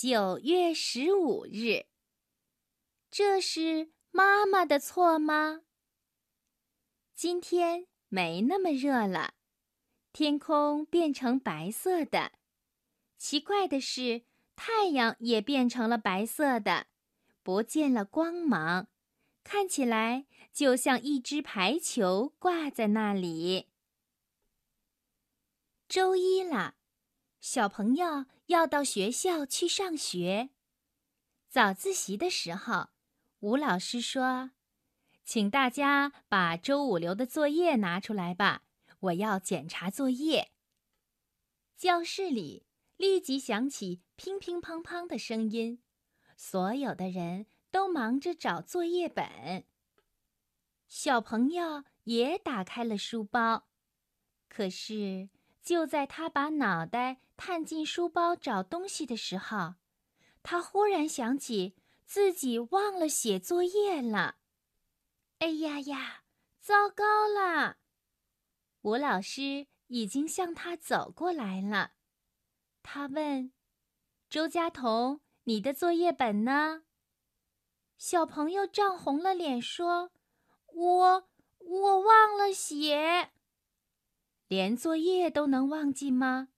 九月十五日，这是妈妈的错吗？今天没那么热了，天空变成白色的。奇怪的是，太阳也变成了白色的，不见了光芒，看起来就像一只排球挂在那里。周一了，小朋友要到学校去上学。早自习的时候，吴老师说：“请大家把周五留的作业拿出来吧，我要检查作业。”教室里。立即响起乒乒乓乓的声音，所有的人都忙着找作业本。小朋友也打开了书包，可是就在他把脑袋探进书包找东西的时候，他忽然想起自己忘了写作业了。哎呀呀，糟糕了！吴老师已经向他走过来了。他问：“周佳彤，你的作业本呢？”小朋友涨红了脸说：“我我忘了写。”连作业都能忘记吗？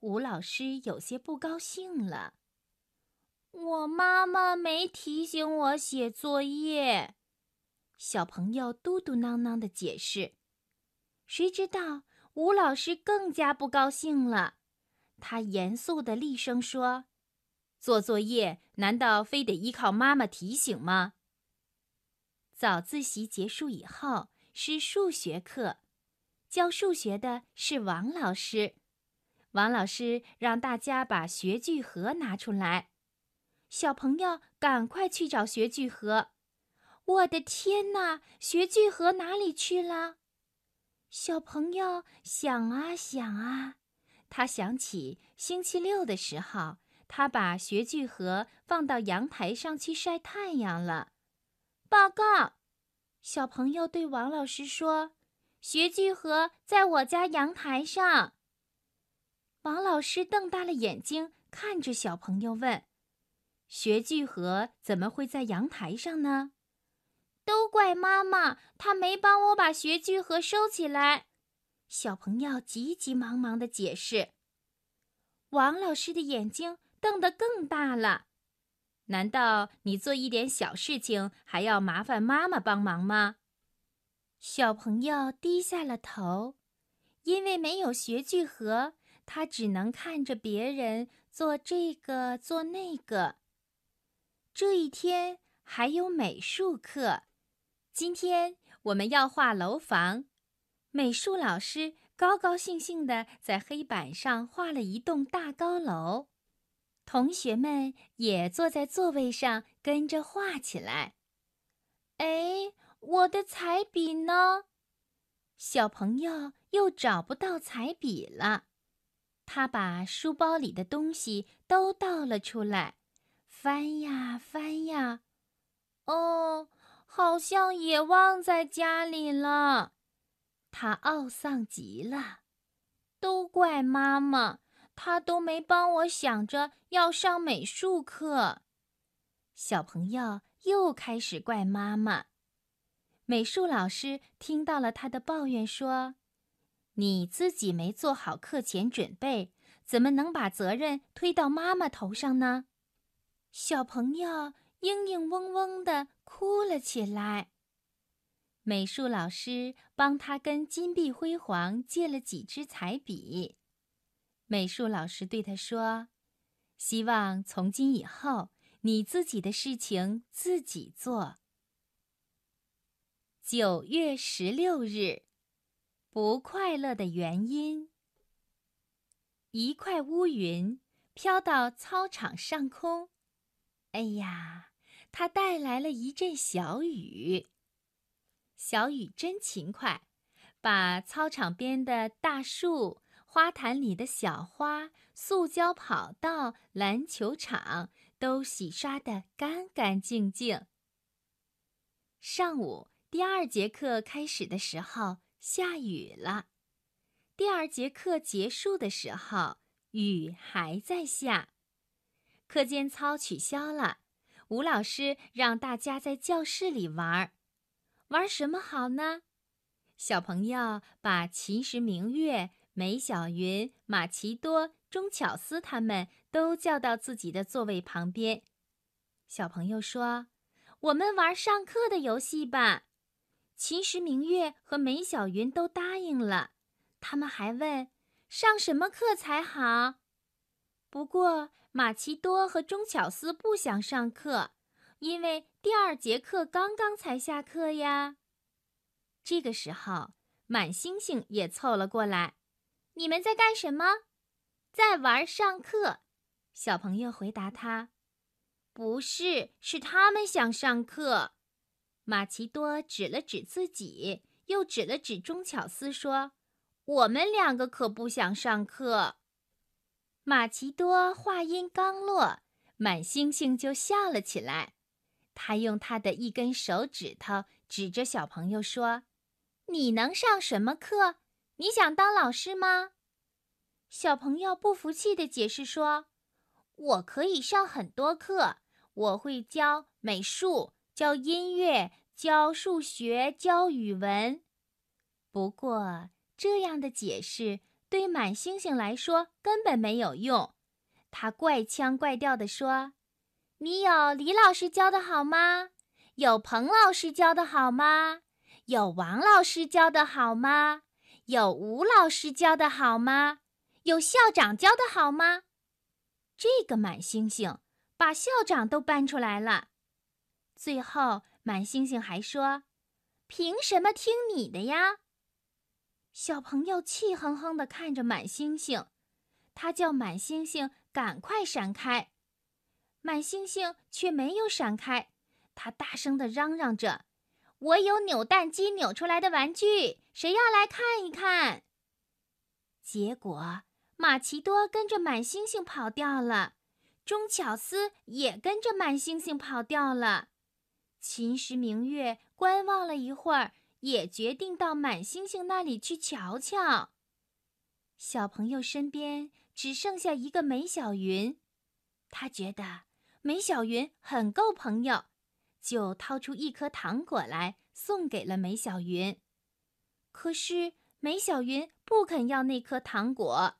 吴老师有些不高兴了。我妈妈没提醒我写作业。小朋友嘟嘟囔囔的解释。谁知道吴老师更加不高兴了。他严肃的厉声说：“做作业难道非得依靠妈妈提醒吗？”早自习结束以后是数学课，教数学的是王老师。王老师让大家把学具盒拿出来，小朋友赶快去找学具盒。我的天哪，学具盒哪里去了？小朋友想啊想啊。他想起星期六的时候，他把学具盒放到阳台上去晒太阳了。报告，小朋友对王老师说：“学具盒在我家阳台上。”王老师瞪大了眼睛看着小朋友问：“学具盒怎么会在阳台上呢？”都怪妈妈，她没帮我把学具盒收起来。小朋友急急忙忙的解释，王老师的眼睛瞪得更大了。难道你做一点小事情还要麻烦妈妈帮忙吗？小朋友低下了头，因为没有学具盒，他只能看着别人做这个做那个。这一天还有美术课，今天我们要画楼房。美术老师高高兴兴地在黑板上画了一栋大高楼，同学们也坐在座位上跟着画起来。哎，我的彩笔呢？小朋友又找不到彩笔了，他把书包里的东西都倒了出来，翻呀翻呀，哦，好像也忘在家里了。他懊丧极了，都怪妈妈，她都没帮我想着要上美术课。小朋友又开始怪妈妈。美术老师听到了他的抱怨，说：“你自己没做好课前准备，怎么能把责任推到妈妈头上呢？”小朋友嘤嘤嗡嗡的哭了起来。美术老师帮他跟金碧辉煌借了几支彩笔。美术老师对他说：“希望从今以后，你自己的事情自己做。”九月十六日，不快乐的原因。一块乌云飘到操场上空，哎呀，它带来了一阵小雨。小雨真勤快，把操场边的大树、花坛里的小花、塑胶跑道、篮球场都洗刷得干干净净。上午第二节课开始的时候下雨了，第二节课结束的时候雨还在下。课间操取消了，吴老师让大家在教室里玩儿。玩什么好呢？小朋友把秦时明月、梅小云、马奇多、钟巧思他们都叫到自己的座位旁边。小朋友说：“我们玩上课的游戏吧。”秦时明月和梅小云都答应了。他们还问：“上什么课才好？”不过马奇多和钟巧思不想上课，因为第二节课刚刚才下课呀。这个时候，满星星也凑了过来。“你们在干什么？”“在玩上课。”小朋友回答他。“不是，是他们想上课。”马奇多指了指自己，又指了指钟巧思，说：“我们两个可不想上课。”马奇多话音刚落，满星星就笑了起来。他用他的一根手指头指着小朋友说。你能上什么课？你想当老师吗？小朋友不服气地解释说：“我可以上很多课，我会教美术、教音乐、教数学、教语文。”不过，这样的解释对满星星来说根本没有用。他怪腔怪调地说：“你有李老师教的好吗？有彭老师教的好吗？”有王老师教的好吗？有吴老师教的好吗？有校长教的好吗？这个满星星把校长都搬出来了。最后，满星星还说：“凭什么听你的呀？”小朋友气哼哼地看着满星星，他叫满星星赶快闪开。满星星却没有闪开，他大声地嚷嚷着。我有扭蛋机扭出来的玩具，谁要来看一看？结果马奇多跟着满星星跑掉了，钟巧思也跟着满星星跑掉了。秦时明月观望了一会儿，也决定到满星星那里去瞧瞧。小朋友身边只剩下一个梅小云，他觉得梅小云很够朋友。就掏出一颗糖果来送给了梅小云，可是梅小云不肯要那颗糖果，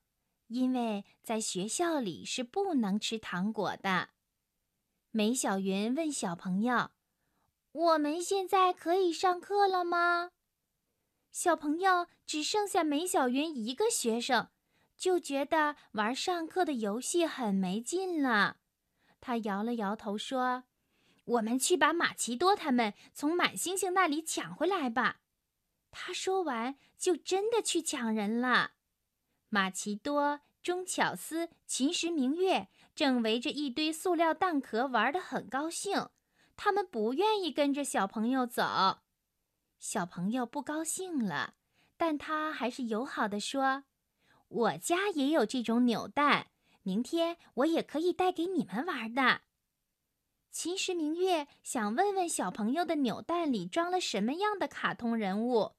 因为在学校里是不能吃糖果的。梅小云问小朋友：“我们现在可以上课了吗？”小朋友只剩下梅小云一个学生，就觉得玩上课的游戏很没劲了。他摇了摇头说。我们去把马奇多他们从满星星那里抢回来吧。他说完，就真的去抢人了。马奇多、钟巧思、秦时明月正围着一堆塑料蛋壳玩得很高兴。他们不愿意跟着小朋友走。小朋友不高兴了，但他还是友好的说：“我家也有这种扭蛋，明天我也可以带给你们玩的。”秦时明月想问问小朋友的扭蛋里装了什么样的卡通人物，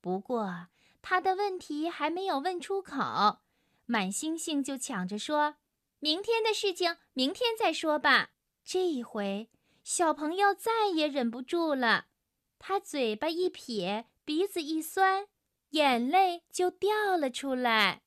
不过他的问题还没有问出口，满星星就抢着说：“明天的事情明天再说吧。”这一回，小朋友再也忍不住了，他嘴巴一撇，鼻子一酸，眼泪就掉了出来。